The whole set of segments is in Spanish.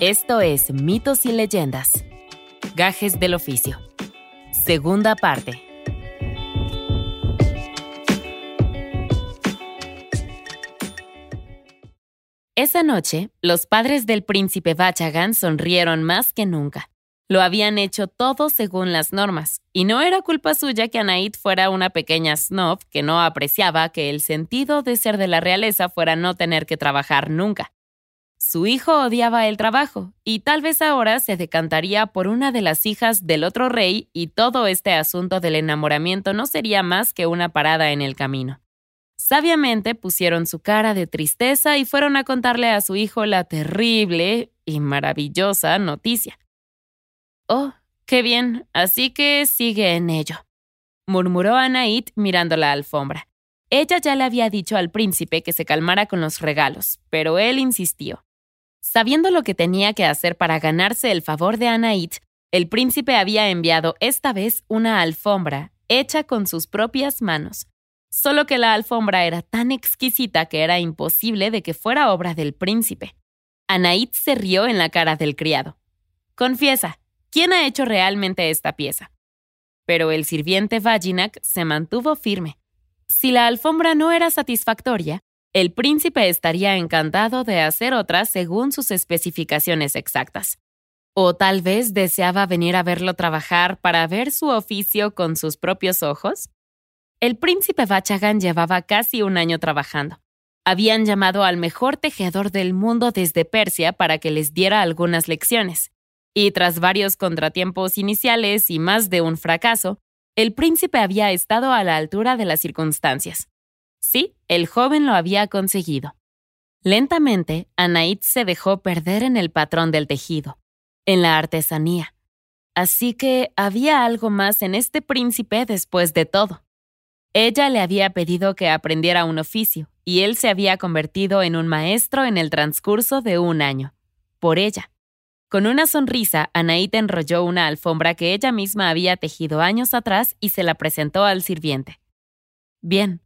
Esto es Mitos y Leyendas. Gajes del Oficio. Segunda parte. Esa noche, los padres del príncipe Bachagan sonrieron más que nunca. Lo habían hecho todo según las normas, y no era culpa suya que Anaid fuera una pequeña snob que no apreciaba que el sentido de ser de la realeza fuera no tener que trabajar nunca. Su hijo odiaba el trabajo, y tal vez ahora se decantaría por una de las hijas del otro rey, y todo este asunto del enamoramiento no sería más que una parada en el camino. Sabiamente pusieron su cara de tristeza y fueron a contarle a su hijo la terrible y maravillosa noticia. Oh, qué bien, así que sigue en ello, murmuró Anaid mirando la alfombra. Ella ya le había dicho al príncipe que se calmara con los regalos, pero él insistió. Sabiendo lo que tenía que hacer para ganarse el favor de Anaid, el príncipe había enviado esta vez una alfombra hecha con sus propias manos, solo que la alfombra era tan exquisita que era imposible de que fuera obra del príncipe. Anaid se rió en la cara del criado. Confiesa, ¿quién ha hecho realmente esta pieza? Pero el sirviente Vaginak se mantuvo firme. Si la alfombra no era satisfactoria, el príncipe estaría encantado de hacer otra según sus especificaciones exactas. O tal vez deseaba venir a verlo trabajar para ver su oficio con sus propios ojos. El príncipe Bachagan llevaba casi un año trabajando. Habían llamado al mejor tejedor del mundo desde Persia para que les diera algunas lecciones. Y tras varios contratiempos iniciales y más de un fracaso, el príncipe había estado a la altura de las circunstancias. Sí, el joven lo había conseguido. Lentamente, Anaid se dejó perder en el patrón del tejido, en la artesanía. Así que había algo más en este príncipe después de todo. Ella le había pedido que aprendiera un oficio, y él se había convertido en un maestro en el transcurso de un año. Por ella. Con una sonrisa, Anaíta enrolló una alfombra que ella misma había tejido años atrás y se la presentó al sirviente. Bien,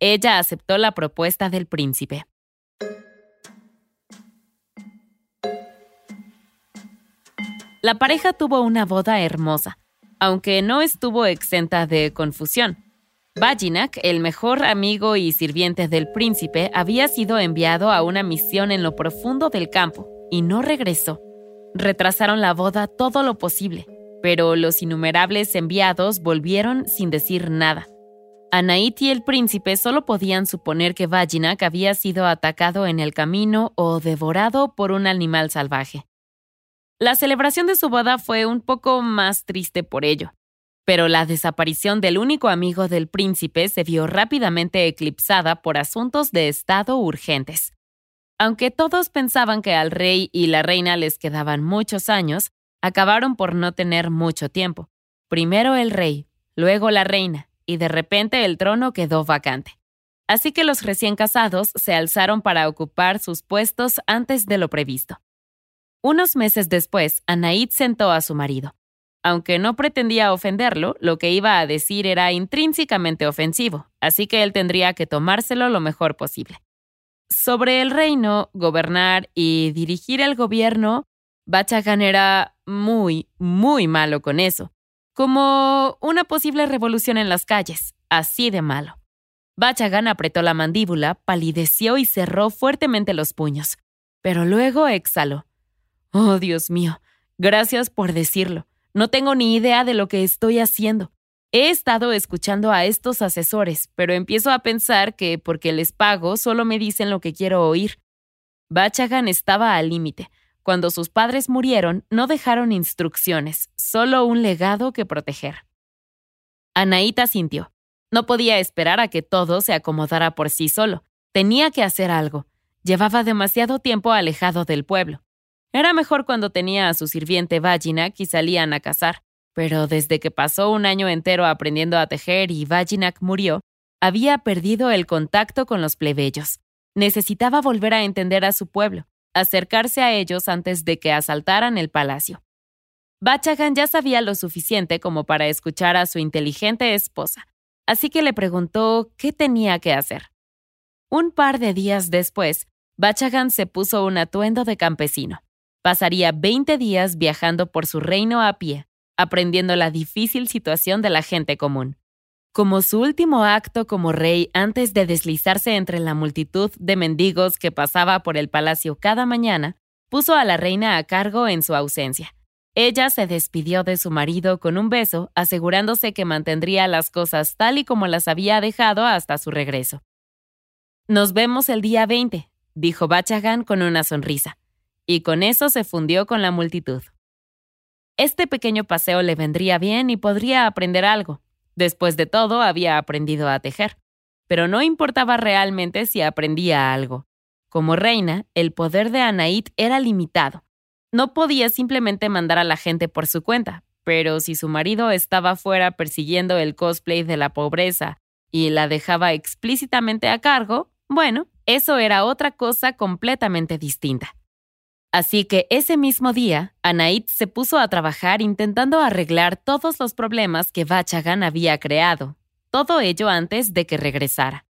ella aceptó la propuesta del príncipe. La pareja tuvo una boda hermosa, aunque no estuvo exenta de confusión. Vaginak, el mejor amigo y sirviente del príncipe, había sido enviado a una misión en lo profundo del campo y no regresó. Retrasaron la boda todo lo posible, pero los innumerables enviados volvieron sin decir nada. Anait y el príncipe solo podían suponer que Vaginak había sido atacado en el camino o devorado por un animal salvaje. La celebración de su boda fue un poco más triste por ello pero la desaparición del único amigo del príncipe se vio rápidamente eclipsada por asuntos de Estado urgentes. Aunque todos pensaban que al rey y la reina les quedaban muchos años, acabaron por no tener mucho tiempo. Primero el rey, luego la reina, y de repente el trono quedó vacante. Así que los recién casados se alzaron para ocupar sus puestos antes de lo previsto. Unos meses después, Anaid sentó a su marido. Aunque no pretendía ofenderlo, lo que iba a decir era intrínsecamente ofensivo, así que él tendría que tomárselo lo mejor posible. Sobre el reino, gobernar y dirigir el gobierno, Bachagan era muy, muy malo con eso, como una posible revolución en las calles, así de malo. Bachagan apretó la mandíbula, palideció y cerró fuertemente los puños, pero luego exhaló. Oh, Dios mío, gracias por decirlo. No tengo ni idea de lo que estoy haciendo. He estado escuchando a estos asesores, pero empiezo a pensar que porque les pago solo me dicen lo que quiero oír. Bachagan estaba al límite. Cuando sus padres murieron, no dejaron instrucciones, solo un legado que proteger. Anaíta sintió. No podía esperar a que todo se acomodara por sí solo. Tenía que hacer algo. Llevaba demasiado tiempo alejado del pueblo. Era mejor cuando tenía a su sirviente Vaginak y salían a cazar, pero desde que pasó un año entero aprendiendo a tejer y Vaginak murió, había perdido el contacto con los plebeyos. Necesitaba volver a entender a su pueblo, acercarse a ellos antes de que asaltaran el palacio. Bachagan ya sabía lo suficiente como para escuchar a su inteligente esposa, así que le preguntó qué tenía que hacer. Un par de días después, Bachagan se puso un atuendo de campesino. Pasaría 20 días viajando por su reino a pie, aprendiendo la difícil situación de la gente común. Como su último acto como rey antes de deslizarse entre la multitud de mendigos que pasaba por el palacio cada mañana, puso a la reina a cargo en su ausencia. Ella se despidió de su marido con un beso, asegurándose que mantendría las cosas tal y como las había dejado hasta su regreso. Nos vemos el día 20, dijo Bachagan con una sonrisa, y con eso se fundió con la multitud. Este pequeño paseo le vendría bien y podría aprender algo. Después de todo, había aprendido a tejer. Pero no importaba realmente si aprendía algo. Como reina, el poder de Anaid era limitado. No podía simplemente mandar a la gente por su cuenta, pero si su marido estaba fuera persiguiendo el cosplay de la pobreza y la dejaba explícitamente a cargo, bueno, eso era otra cosa completamente distinta. Así que ese mismo día, Anaid se puso a trabajar intentando arreglar todos los problemas que Bachagan había creado, todo ello antes de que regresara.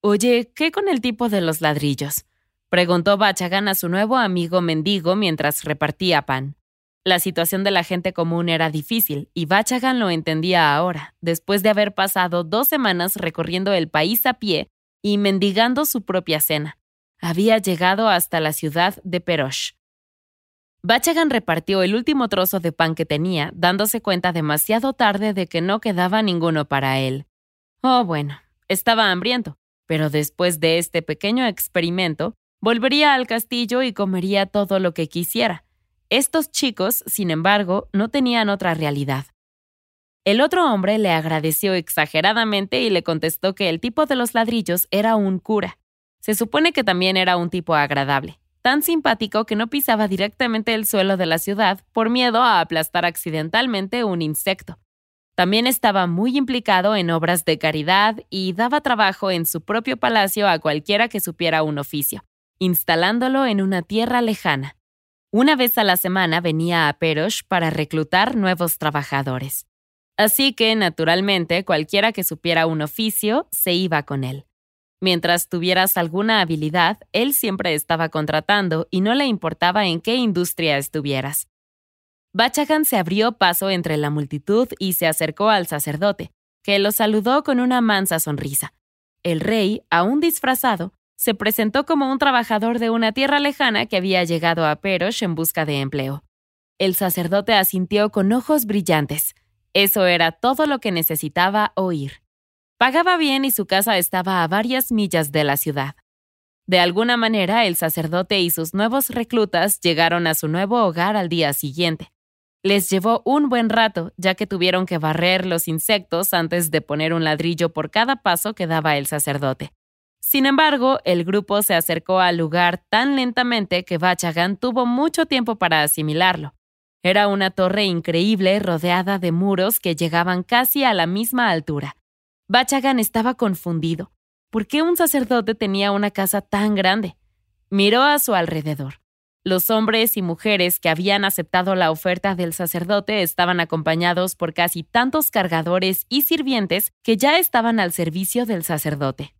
Oye, ¿qué con el tipo de los ladrillos? preguntó Bachagan a su nuevo amigo mendigo mientras repartía pan. La situación de la gente común era difícil y Bachagan lo entendía ahora, después de haber pasado dos semanas recorriendo el país a pie y mendigando su propia cena había llegado hasta la ciudad de Perosh. Bachagan repartió el último trozo de pan que tenía, dándose cuenta demasiado tarde de que no quedaba ninguno para él. Oh, bueno, estaba hambriento, pero después de este pequeño experimento, volvería al castillo y comería todo lo que quisiera. Estos chicos, sin embargo, no tenían otra realidad. El otro hombre le agradeció exageradamente y le contestó que el tipo de los ladrillos era un cura. Se supone que también era un tipo agradable, tan simpático que no pisaba directamente el suelo de la ciudad por miedo a aplastar accidentalmente un insecto. También estaba muy implicado en obras de caridad y daba trabajo en su propio palacio a cualquiera que supiera un oficio, instalándolo en una tierra lejana. Una vez a la semana venía a Perosh para reclutar nuevos trabajadores. Así que, naturalmente, cualquiera que supiera un oficio se iba con él. Mientras tuvieras alguna habilidad, él siempre estaba contratando y no le importaba en qué industria estuvieras. Bachagan se abrió paso entre la multitud y se acercó al sacerdote, que lo saludó con una mansa sonrisa. El rey, aún disfrazado, se presentó como un trabajador de una tierra lejana que había llegado a Perosh en busca de empleo. El sacerdote asintió con ojos brillantes. Eso era todo lo que necesitaba oír. Pagaba bien y su casa estaba a varias millas de la ciudad. De alguna manera, el sacerdote y sus nuevos reclutas llegaron a su nuevo hogar al día siguiente. Les llevó un buen rato, ya que tuvieron que barrer los insectos antes de poner un ladrillo por cada paso que daba el sacerdote. Sin embargo, el grupo se acercó al lugar tan lentamente que Bachagan tuvo mucho tiempo para asimilarlo. Era una torre increíble rodeada de muros que llegaban casi a la misma altura. Bachagan estaba confundido. ¿Por qué un sacerdote tenía una casa tan grande? Miró a su alrededor. Los hombres y mujeres que habían aceptado la oferta del sacerdote estaban acompañados por casi tantos cargadores y sirvientes que ya estaban al servicio del sacerdote.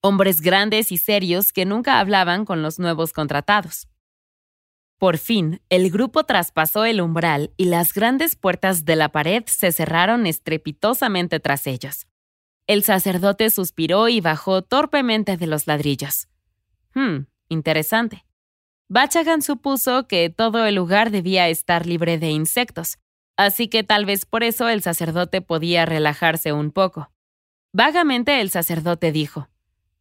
Hombres grandes y serios que nunca hablaban con los nuevos contratados. Por fin, el grupo traspasó el umbral y las grandes puertas de la pared se cerraron estrepitosamente tras ellos. El sacerdote suspiró y bajó torpemente de los ladrillos. Hmm, interesante. Bachagan supuso que todo el lugar debía estar libre de insectos, así que tal vez por eso el sacerdote podía relajarse un poco. Vagamente el sacerdote dijo,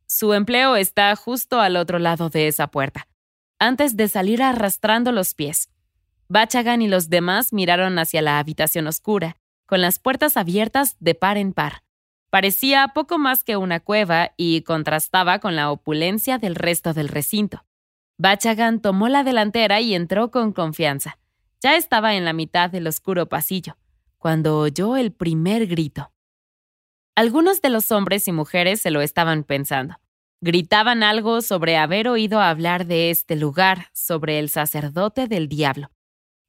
Su empleo está justo al otro lado de esa puerta, antes de salir arrastrando los pies. Bachagan y los demás miraron hacia la habitación oscura, con las puertas abiertas de par en par. Parecía poco más que una cueva y contrastaba con la opulencia del resto del recinto. Bachagan tomó la delantera y entró con confianza. Ya estaba en la mitad del oscuro pasillo, cuando oyó el primer grito. Algunos de los hombres y mujeres se lo estaban pensando. Gritaban algo sobre haber oído hablar de este lugar, sobre el sacerdote del diablo.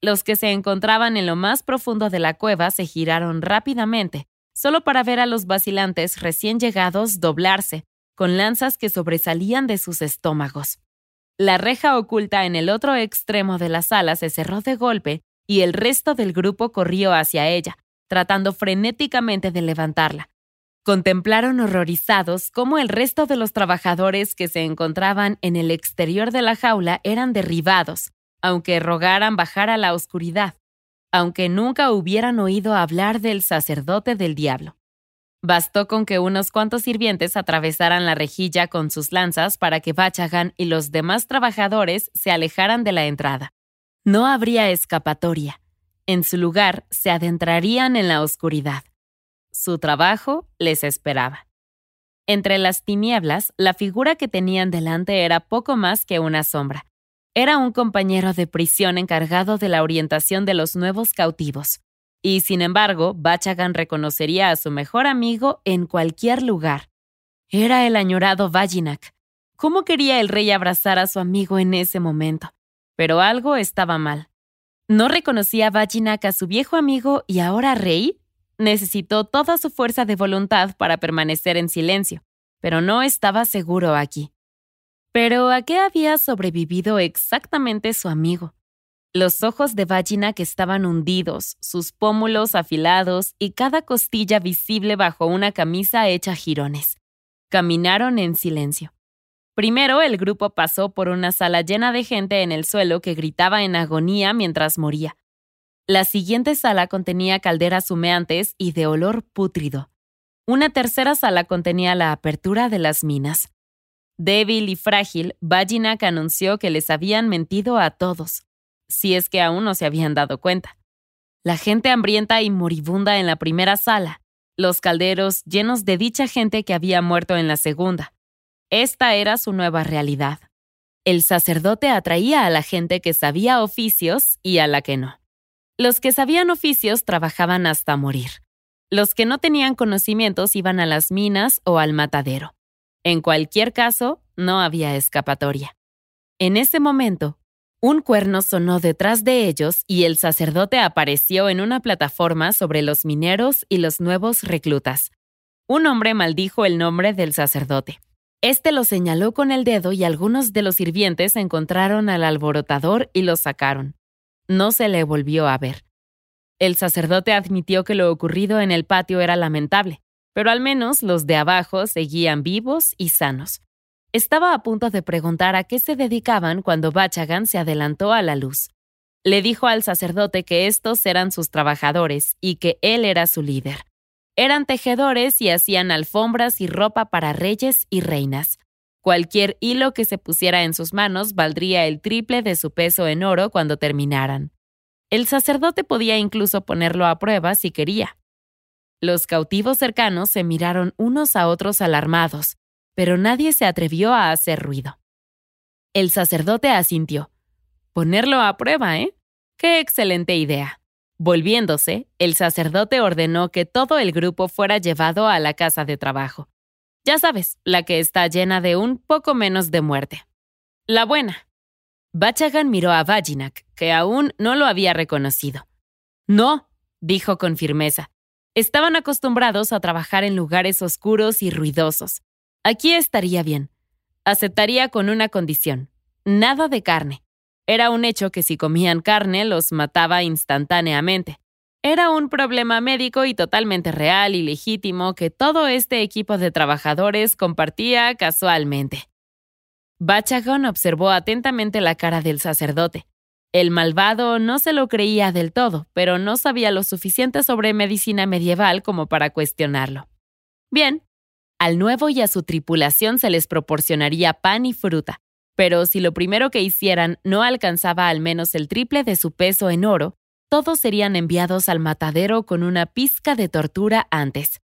Los que se encontraban en lo más profundo de la cueva se giraron rápidamente solo para ver a los vacilantes recién llegados doblarse, con lanzas que sobresalían de sus estómagos. La reja oculta en el otro extremo de la sala se cerró de golpe y el resto del grupo corrió hacia ella, tratando frenéticamente de levantarla. Contemplaron horrorizados cómo el resto de los trabajadores que se encontraban en el exterior de la jaula eran derribados, aunque rogaran bajar a la oscuridad, aunque nunca hubieran oído hablar del sacerdote del diablo. Bastó con que unos cuantos sirvientes atravesaran la rejilla con sus lanzas para que Bachagan y los demás trabajadores se alejaran de la entrada. No habría escapatoria. En su lugar se adentrarían en la oscuridad. Su trabajo les esperaba. Entre las tinieblas, la figura que tenían delante era poco más que una sombra. Era un compañero de prisión encargado de la orientación de los nuevos cautivos. Y sin embargo, Bachagan reconocería a su mejor amigo en cualquier lugar. Era el añorado Vajinak. ¿Cómo quería el rey abrazar a su amigo en ese momento? Pero algo estaba mal. ¿No reconocía Vajinak a su viejo amigo y ahora rey? Necesitó toda su fuerza de voluntad para permanecer en silencio, pero no estaba seguro aquí. Pero ¿a qué había sobrevivido exactamente su amigo? Los ojos de que estaban hundidos, sus pómulos afilados y cada costilla visible bajo una camisa hecha jirones. Caminaron en silencio. Primero el grupo pasó por una sala llena de gente en el suelo que gritaba en agonía mientras moría. La siguiente sala contenía calderas humeantes y de olor pútrido. Una tercera sala contenía la apertura de las minas. Débil y frágil, Vajinak anunció que les habían mentido a todos si es que aún no se habían dado cuenta. La gente hambrienta y moribunda en la primera sala, los calderos llenos de dicha gente que había muerto en la segunda. Esta era su nueva realidad. El sacerdote atraía a la gente que sabía oficios y a la que no. Los que sabían oficios trabajaban hasta morir. Los que no tenían conocimientos iban a las minas o al matadero. En cualquier caso, no había escapatoria. En ese momento, un cuerno sonó detrás de ellos y el sacerdote apareció en una plataforma sobre los mineros y los nuevos reclutas. Un hombre maldijo el nombre del sacerdote. Este lo señaló con el dedo y algunos de los sirvientes encontraron al alborotador y lo sacaron. No se le volvió a ver. El sacerdote admitió que lo ocurrido en el patio era lamentable, pero al menos los de abajo seguían vivos y sanos. Estaba a punto de preguntar a qué se dedicaban cuando Bachagan se adelantó a la luz. Le dijo al sacerdote que estos eran sus trabajadores y que él era su líder. Eran tejedores y hacían alfombras y ropa para reyes y reinas. Cualquier hilo que se pusiera en sus manos valdría el triple de su peso en oro cuando terminaran. El sacerdote podía incluso ponerlo a prueba si quería. Los cautivos cercanos se miraron unos a otros alarmados, pero nadie se atrevió a hacer ruido. El sacerdote asintió. Ponerlo a prueba, ¿eh? Qué excelente idea. Volviéndose, el sacerdote ordenó que todo el grupo fuera llevado a la casa de trabajo. Ya sabes, la que está llena de un poco menos de muerte. La buena. Bachagan miró a Vajinak, que aún no lo había reconocido. No, dijo con firmeza. Estaban acostumbrados a trabajar en lugares oscuros y ruidosos. Aquí estaría bien. Aceptaría con una condición. Nada de carne. Era un hecho que si comían carne los mataba instantáneamente. Era un problema médico y totalmente real y legítimo que todo este equipo de trabajadores compartía casualmente. Bachagon observó atentamente la cara del sacerdote. El malvado no se lo creía del todo, pero no sabía lo suficiente sobre medicina medieval como para cuestionarlo. Bien, al nuevo y a su tripulación se les proporcionaría pan y fruta, pero si lo primero que hicieran no alcanzaba al menos el triple de su peso en oro, todos serían enviados al matadero con una pizca de tortura antes.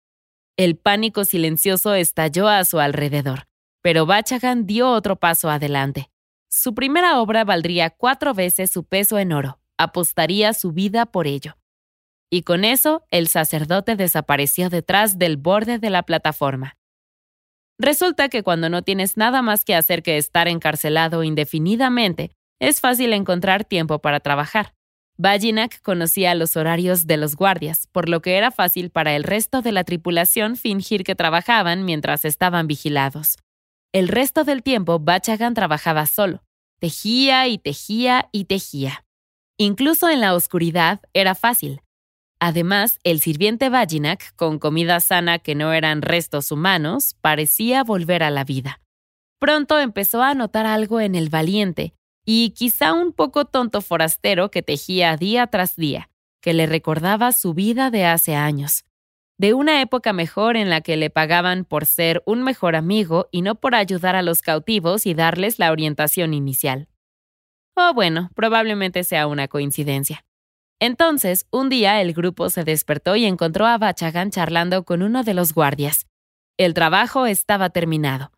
El pánico silencioso estalló a su alrededor, pero Bachagan dio otro paso adelante. Su primera obra valdría cuatro veces su peso en oro, apostaría su vida por ello. Y con eso, el sacerdote desapareció detrás del borde de la plataforma. Resulta que cuando no tienes nada más que hacer que estar encarcelado indefinidamente, es fácil encontrar tiempo para trabajar. Bajinak conocía los horarios de los guardias, por lo que era fácil para el resto de la tripulación fingir que trabajaban mientras estaban vigilados. El resto del tiempo, Bachagan trabajaba solo. Tejía y tejía y tejía. Incluso en la oscuridad era fácil. Además, el sirviente Vajinak, con comida sana que no eran restos humanos, parecía volver a la vida. Pronto empezó a notar algo en el valiente y quizá un poco tonto forastero que tejía día tras día, que le recordaba su vida de hace años, de una época mejor en la que le pagaban por ser un mejor amigo y no por ayudar a los cautivos y darles la orientación inicial. O bueno, probablemente sea una coincidencia. Entonces, un día el grupo se despertó y encontró a Bachagan charlando con uno de los guardias. El trabajo estaba terminado.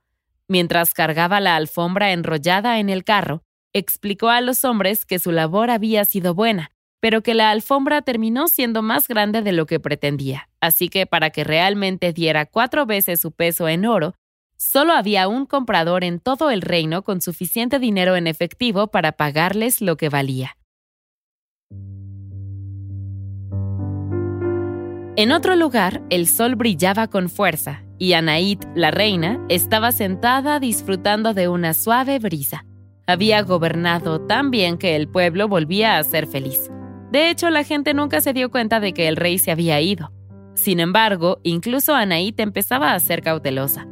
Mientras cargaba la alfombra enrollada en el carro, explicó a los hombres que su labor había sido buena, pero que la alfombra terminó siendo más grande de lo que pretendía. Así que para que realmente diera cuatro veces su peso en oro, solo había un comprador en todo el reino con suficiente dinero en efectivo para pagarles lo que valía. En otro lugar, el sol brillaba con fuerza y Anaid, la reina, estaba sentada disfrutando de una suave brisa. Había gobernado tan bien que el pueblo volvía a ser feliz. De hecho, la gente nunca se dio cuenta de que el rey se había ido. Sin embargo, incluso Anaid empezaba a ser cautelosa.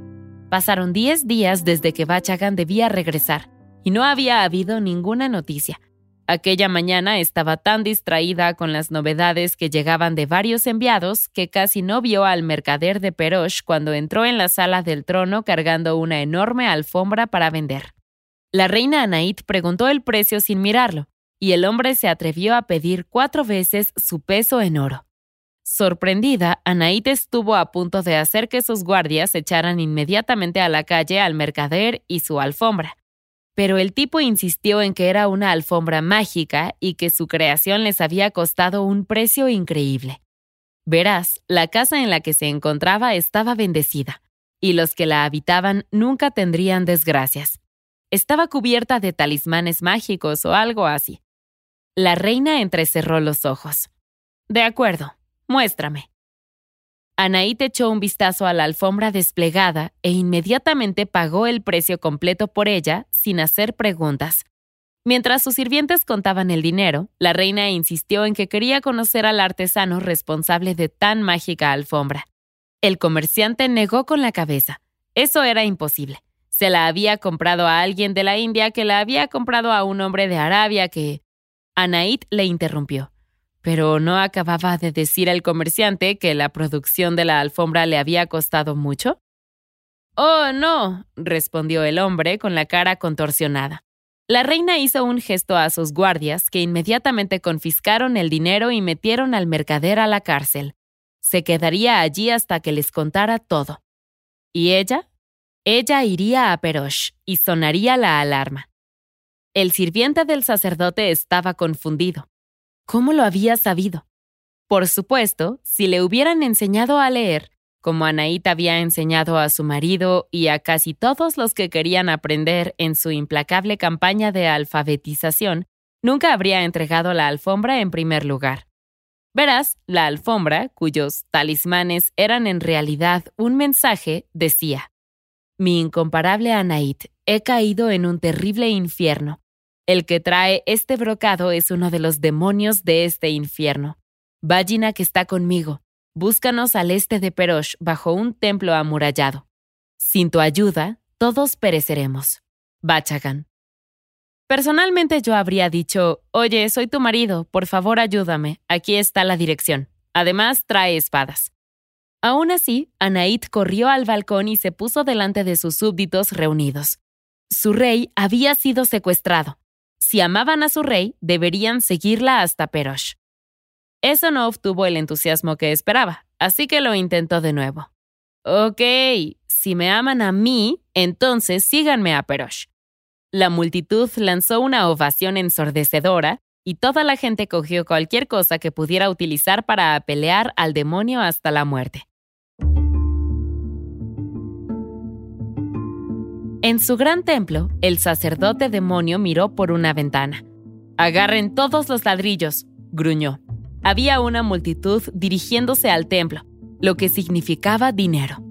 Pasaron 10 días desde que Bachagan debía regresar y no había habido ninguna noticia. Aquella mañana estaba tan distraída con las novedades que llegaban de varios enviados que casi no vio al mercader de Perosh cuando entró en la sala del trono cargando una enorme alfombra para vender. La reina Anaid preguntó el precio sin mirarlo, y el hombre se atrevió a pedir cuatro veces su peso en oro. Sorprendida, Anaid estuvo a punto de hacer que sus guardias echaran inmediatamente a la calle al mercader y su alfombra pero el tipo insistió en que era una alfombra mágica y que su creación les había costado un precio increíble. Verás, la casa en la que se encontraba estaba bendecida, y los que la habitaban nunca tendrían desgracias. Estaba cubierta de talismanes mágicos o algo así. La reina entrecerró los ojos. De acuerdo, muéstrame. Anaíte echó un vistazo a la alfombra desplegada e inmediatamente pagó el precio completo por ella sin hacer preguntas. Mientras sus sirvientes contaban el dinero, la reina insistió en que quería conocer al artesano responsable de tan mágica alfombra. El comerciante negó con la cabeza. Eso era imposible. Se la había comprado a alguien de la India que la había comprado a un hombre de Arabia que... Anaid le interrumpió. Pero no acababa de decir al comerciante que la producción de la alfombra le había costado mucho. Oh, no, respondió el hombre con la cara contorsionada. La reina hizo un gesto a sus guardias que inmediatamente confiscaron el dinero y metieron al mercader a la cárcel. Se quedaría allí hasta que les contara todo. ¿Y ella? Ella iría a Perosh y sonaría la alarma. El sirviente del sacerdote estaba confundido. ¿Cómo lo había sabido? Por supuesto, si le hubieran enseñado a leer, como Anaít había enseñado a su marido y a casi todos los que querían aprender en su implacable campaña de alfabetización, nunca habría entregado la alfombra en primer lugar. Verás, la alfombra, cuyos talismanes eran en realidad un mensaje, decía, Mi incomparable Anaít, he caído en un terrible infierno, el que trae este brocado es uno de los demonios de este infierno. Vagina que está conmigo. Búscanos al este de Perosh bajo un templo amurallado. Sin tu ayuda, todos pereceremos. Bachagan. Personalmente yo habría dicho, oye, soy tu marido, por favor ayúdame, aquí está la dirección. Además, trae espadas. Aún así, Anaid corrió al balcón y se puso delante de sus súbditos reunidos. Su rey había sido secuestrado si amaban a su rey, deberían seguirla hasta Perosh. Eso no obtuvo el entusiasmo que esperaba, así que lo intentó de nuevo. Ok, si me aman a mí, entonces síganme a Perosh. La multitud lanzó una ovación ensordecedora y toda la gente cogió cualquier cosa que pudiera utilizar para pelear al demonio hasta la muerte. En su gran templo, el sacerdote demonio miró por una ventana. Agarren todos los ladrillos, gruñó. Había una multitud dirigiéndose al templo, lo que significaba dinero,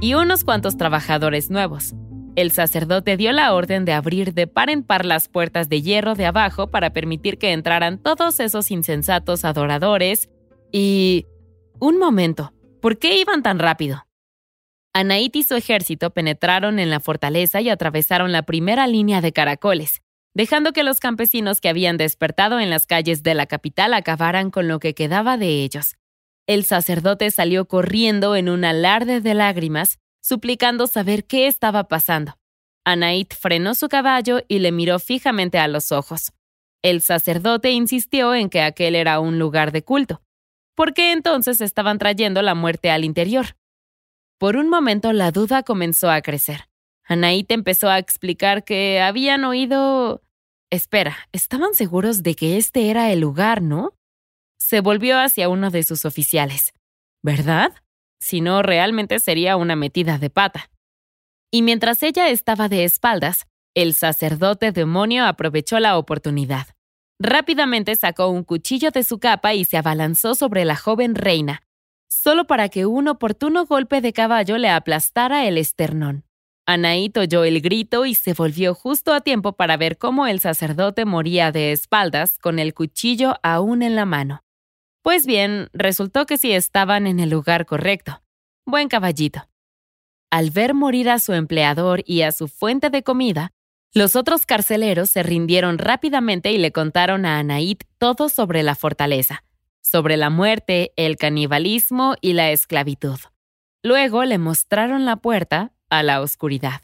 y unos cuantos trabajadores nuevos. el sacerdote dio la orden de abrir de par en par las puertas de hierro de abajo para permitir que entraran todos esos insensatos adoradores y... Un momento, ¿por qué iban tan rápido? Anait y su ejército penetraron en la fortaleza y atravesaron la primera línea de caracoles, dejando que los campesinos que habían despertado en las calles de la capital acabaran con lo que quedaba de ellos. El sacerdote salió corriendo en un alarde de lágrimas, suplicando saber qué estaba pasando. Anait frenó su caballo y le miró fijamente a los ojos. El sacerdote insistió en que aquel era un lugar de culto. ¿Por qué entonces estaban trayendo la muerte al interior? Por un momento la duda comenzó a crecer. Anait empezó a explicar que habían oído... Espera, estaban seguros de que este era el lugar, ¿no? Se volvió hacia uno de sus oficiales. ¿Verdad? Si no, realmente sería una metida de pata. Y mientras ella estaba de espaldas, el sacerdote demonio aprovechó la oportunidad. Rápidamente sacó un cuchillo de su capa y se abalanzó sobre la joven reina, solo para que un oportuno golpe de caballo le aplastara el esternón. Anaíto oyó el grito y se volvió justo a tiempo para ver cómo el sacerdote moría de espaldas con el cuchillo aún en la mano. Pues bien, resultó que sí estaban en el lugar correcto. Buen caballito. Al ver morir a su empleador y a su fuente de comida, los otros carceleros se rindieron rápidamente y le contaron a Anaid todo sobre la fortaleza, sobre la muerte, el canibalismo y la esclavitud. Luego le mostraron la puerta a la oscuridad.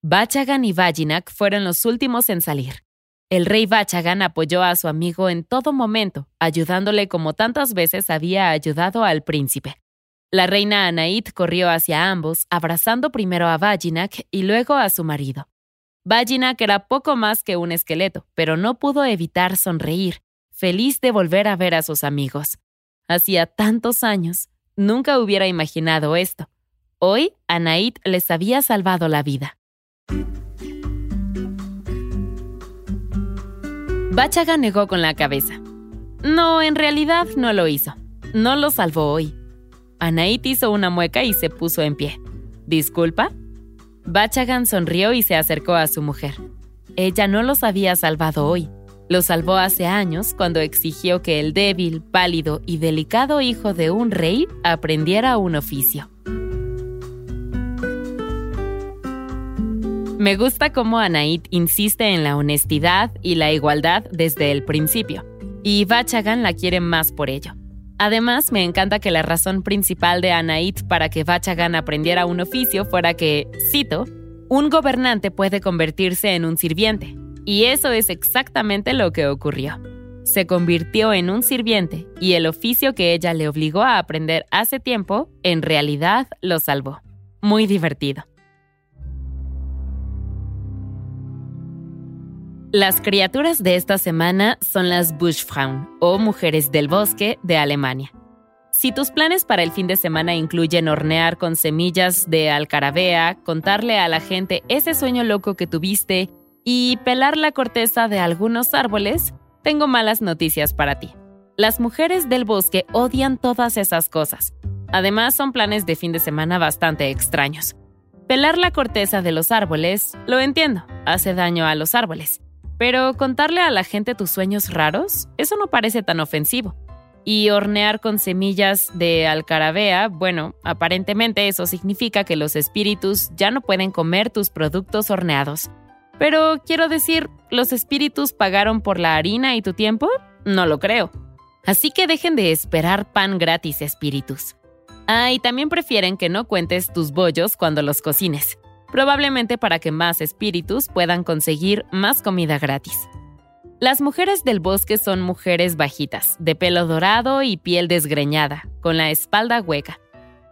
Bachagan y Vajinak fueron los últimos en salir. El rey Bachagan apoyó a su amigo en todo momento, ayudándole como tantas veces había ayudado al príncipe. La reina Anaid corrió hacia ambos, abrazando primero a Vajinak y luego a su marido. Vajinak era poco más que un esqueleto, pero no pudo evitar sonreír, feliz de volver a ver a sus amigos. Hacía tantos años, nunca hubiera imaginado esto. Hoy, Anaid les había salvado la vida. Bachaga negó con la cabeza. No, en realidad no lo hizo. No lo salvó hoy. Anait hizo una mueca y se puso en pie. ¿Disculpa? Bachagan sonrió y se acercó a su mujer. Ella no los había salvado hoy. Lo salvó hace años cuando exigió que el débil, pálido y delicado hijo de un rey aprendiera un oficio. Me gusta cómo Anaid insiste en la honestidad y la igualdad desde el principio, y Bachagan la quiere más por ello. Además, me encanta que la razón principal de Anaid para que Bachagan aprendiera un oficio fuera que, cito, un gobernante puede convertirse en un sirviente, y eso es exactamente lo que ocurrió. Se convirtió en un sirviente y el oficio que ella le obligó a aprender hace tiempo, en realidad lo salvó. Muy divertido. Las criaturas de esta semana son las Buschfrauen o mujeres del bosque de Alemania. Si tus planes para el fin de semana incluyen hornear con semillas de alcarabea, contarle a la gente ese sueño loco que tuviste y pelar la corteza de algunos árboles, tengo malas noticias para ti. Las mujeres del bosque odian todas esas cosas. Además, son planes de fin de semana bastante extraños. Pelar la corteza de los árboles, lo entiendo, hace daño a los árboles. Pero contarle a la gente tus sueños raros, eso no parece tan ofensivo. Y hornear con semillas de alcarabea, bueno, aparentemente eso significa que los espíritus ya no pueden comer tus productos horneados. Pero quiero decir, ¿los espíritus pagaron por la harina y tu tiempo? No lo creo. Así que dejen de esperar pan gratis, espíritus. Ah, y también prefieren que no cuentes tus bollos cuando los cocines probablemente para que más espíritus puedan conseguir más comida gratis. Las mujeres del bosque son mujeres bajitas, de pelo dorado y piel desgreñada, con la espalda hueca.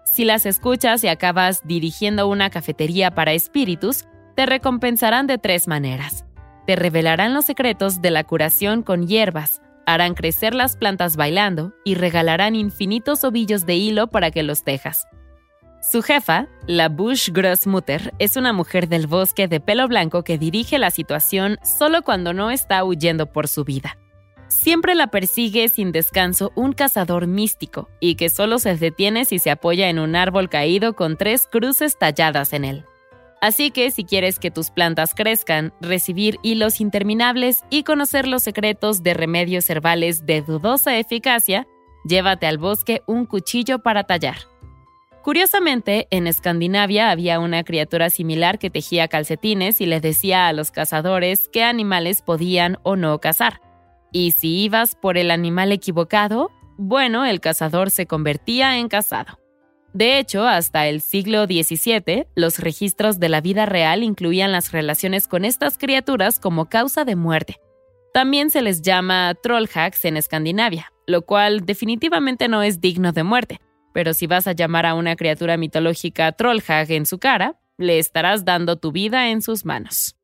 Si las escuchas y acabas dirigiendo una cafetería para espíritus, te recompensarán de tres maneras. Te revelarán los secretos de la curación con hierbas, harán crecer las plantas bailando y regalarán infinitos ovillos de hilo para que los tejas. Su jefa, la Bush Grossmutter, es una mujer del bosque de pelo blanco que dirige la situación solo cuando no está huyendo por su vida. Siempre la persigue sin descanso un cazador místico y que solo se detiene si se apoya en un árbol caído con tres cruces talladas en él. Así que si quieres que tus plantas crezcan, recibir hilos interminables y conocer los secretos de remedios herbales de dudosa eficacia, llévate al bosque un cuchillo para tallar. Curiosamente, en Escandinavia había una criatura similar que tejía calcetines y le decía a los cazadores qué animales podían o no cazar. Y si ibas por el animal equivocado, bueno, el cazador se convertía en cazado. De hecho, hasta el siglo XVII, los registros de la vida real incluían las relaciones con estas criaturas como causa de muerte. También se les llama trollhacks en Escandinavia, lo cual definitivamente no es digno de muerte, pero si vas a llamar a una criatura mitológica trollhack en su cara, le estarás dando tu vida en sus manos.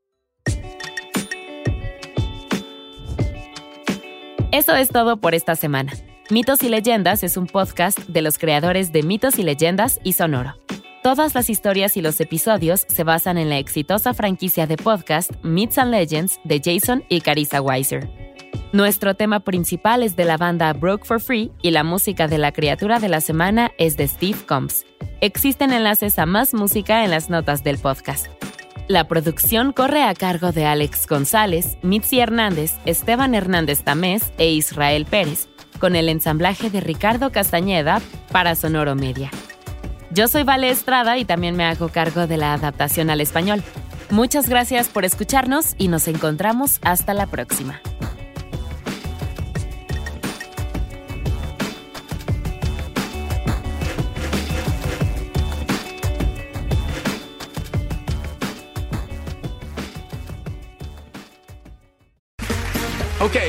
Eso es todo por esta semana. Mitos y Leyendas es un podcast de los creadores de Mitos y Leyendas y Sonoro. Todas las historias y los episodios se basan en la exitosa franquicia de podcast Myths and Legends de Jason y Carissa Weiser. Nuestro tema principal es de la banda Broke for Free y la música de la criatura de la semana es de Steve Combs. Existen enlaces a más música en las notas del podcast. La producción corre a cargo de Alex González, Mitzi Hernández, Esteban Hernández Tamés e Israel Pérez con el ensamblaje de Ricardo Castañeda para Sonoro Media. Yo soy Vale Estrada y también me hago cargo de la adaptación al español. Muchas gracias por escucharnos y nos encontramos hasta la próxima.